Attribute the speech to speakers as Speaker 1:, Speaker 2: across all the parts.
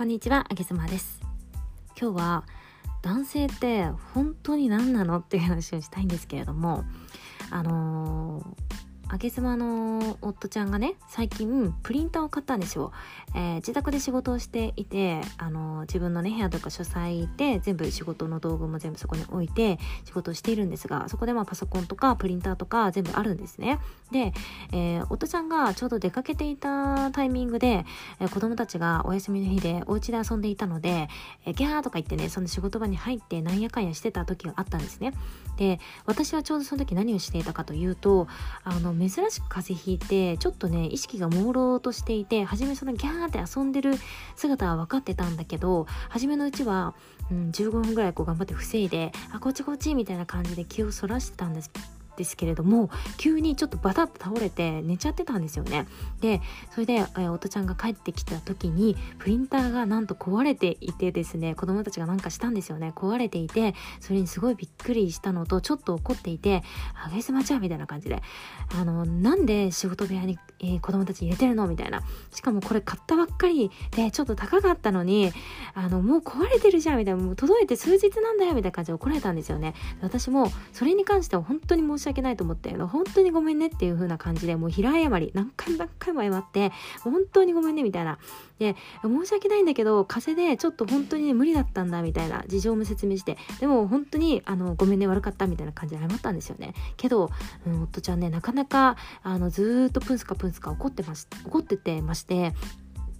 Speaker 1: こんにちは、あげずまです。今日は男性って本当に何なのっていう話をしたいんですけれども、あのーあげ妻の夫ちゃんがね最近プリンターを買ったんですよ、えー、自宅で仕事をしていてあの自分のね部屋とか書斎で全部仕事の道具も全部そこに置いて仕事をしているんですがそこでまあパソコンとかプリンターとか全部あるんですね。で、えー、夫ちゃんがちょうど出かけていたタイミングで、えー、子供たちがお休みの日でお家で遊んでいたので、えー、ギャーとか言ってねその仕事場に入ってなんやかんやしてた時があったんですね。で私はちょうどその時何をしていたかというとあの珍しく風邪ひいてちょっとね意識が朦朧としていて初めそのギャーって遊んでる姿は分かってたんだけど初めのうちは、うん、15分ぐらいこう頑張って防いであこっちこっちみたいな感じで気をそらしてたんです。ですけれども急にちょっとバタッと倒れて寝ちゃってたんですよね。でそれで、えー、夫ちゃんが帰ってきた時にプリンターがなんと壊れていてですね子供たちがなんかしたんですよね。壊れていてそれにすごいびっくりしたのとちょっと怒っていて「あげすまちゃう」みたいな感じで。あのなんで仕事部屋に、えー、子供たち入れてるの？みたいな。しかもこれ買ったばっかりでちょっと高かったのにあのもう壊れてるじゃんみたいな。もう届いて数日なんだよみたいな感じで怒られたんですよね。私もそれに関しては本当に申し訳ないと思って本当にごめんねっていう風な感じでもう平謝り何回も何回も謝って本当にごめんねみたいな。で申し訳ないんだけど風邪でちょっと本当にね無理だったんだみたいな事情も説明して。でも本当にあのごめんね悪かったみたいな感じで謝ったんですよね。けど、うん、夫ちゃんねなかなかあのずっとプンスカプンスカ怒ってまし怒っててまして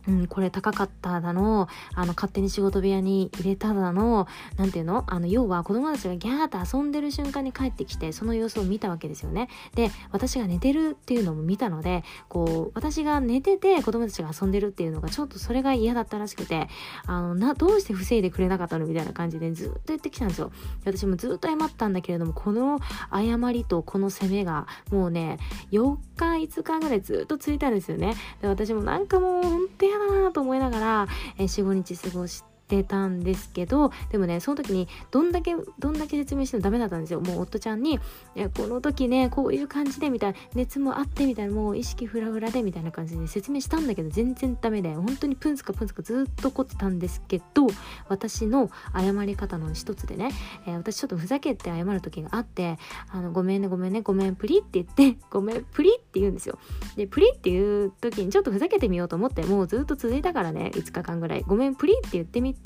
Speaker 1: うん、これ高かっただの、あの、勝手に仕事部屋に入れただの、なんていうの？あの、要は子供たちがギャーって遊んでる瞬間に帰ってきて、その様子を見たわけですよね。で、私が寝てるっていうのも見たので、こう、私が寝てて子供たちが遊んでるっていうのがちょっとそれが嫌だったらしくて、あの、な、どうして防いでくれなかったの？みたいな感じでずっと言ってきたんですよ。私もずっと謝ったんだけれども、この謝りとこの責めが、もうね、4日、5日ぐらいずっと続いたんですよね。で、私もなんかもう、本当嫌だなと思いながら、えー、45日過ごしてってたんですけどでもねその時にどんだけどんだけ説明してもダメだったんですよ。もう夫ちゃんに「この時ねこういう感じで」みたいな熱もあってみたいなもう意識フラフラでみたいな感じで説明したんだけど全然ダメで本当にプンスカプンスカずっと怒ってたんですけど私の謝り方の一つでね、えー、私ちょっとふざけて謝る時があって「あのごめんねごめんねごめんプリ」って言って「ごめんプリ」って言うんですよ。でプリっていう時にちょっとふざけてみようと思ってもうずっと続いたからね5日間ぐらい「ごめんプリ」って言ってみて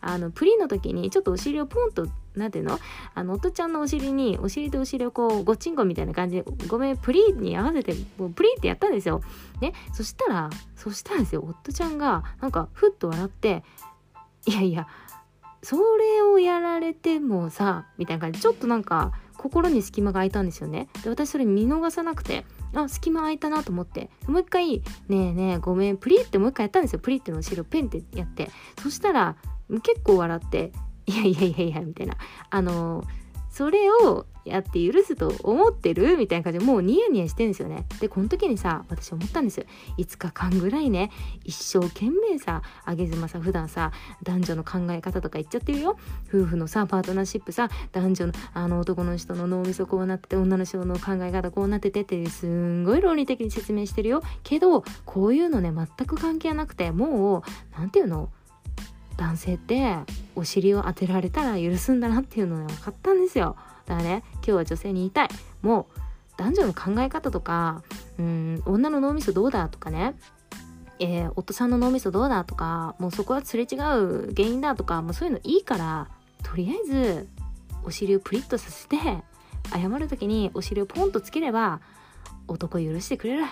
Speaker 1: あのプリンの時にちょっとお尻をポンとなんていうの？あの、夫ちゃんのお尻に、お尻とお尻をこう、ごちんこみたいな感じで、ごめん、プリンに合わせて、もうプリンってやったんですよ。ね？そしたら、そしたらですよ、夫ちゃんが、なんか、ふっと笑って、いやいや、それをやられてもさ、みたいな感じで、ちょっとなんか、心に隙間が空いたんですよね。で、私それ見逃さなくて、あ、隙間空いたなと思って、もう一回、ねえねえ、ごめん、プリってもう一回やったんですよ。プリっての後ろペンってやって。そしたら、結構笑って、いやいやいやいや、みたいな。あのそれをやって許すと思ってるみたいな感じでもうニヤニヤしてんですよね。で、この時にさ、私思ったんですよ。5日間ぐらいね、一生懸命さ、あげずまさ、普段さ、男女の考え方とか言っちゃってるよ。夫婦のさ、パートナーシップさ、男女の、あの男の人の脳みそこうなってて、女の人の考え方こうなっててって、すんごい論理的に説明してるよ。けど、こういうのね、全く関係なくて、もう、何て言うの？男性ってお尻を当てられたら許すんだなっていうのが分かったんですよ。だからね今日は女性に言いたい。もう男女の考え方とかうん女の脳みそどうだとかねえー、夫さんの脳みそどうだとかもうそこはすれ違う原因だとかもうそういうのいいからとりあえずお尻をプリッとさせて謝る時にお尻をポンとつければ男許してくれる。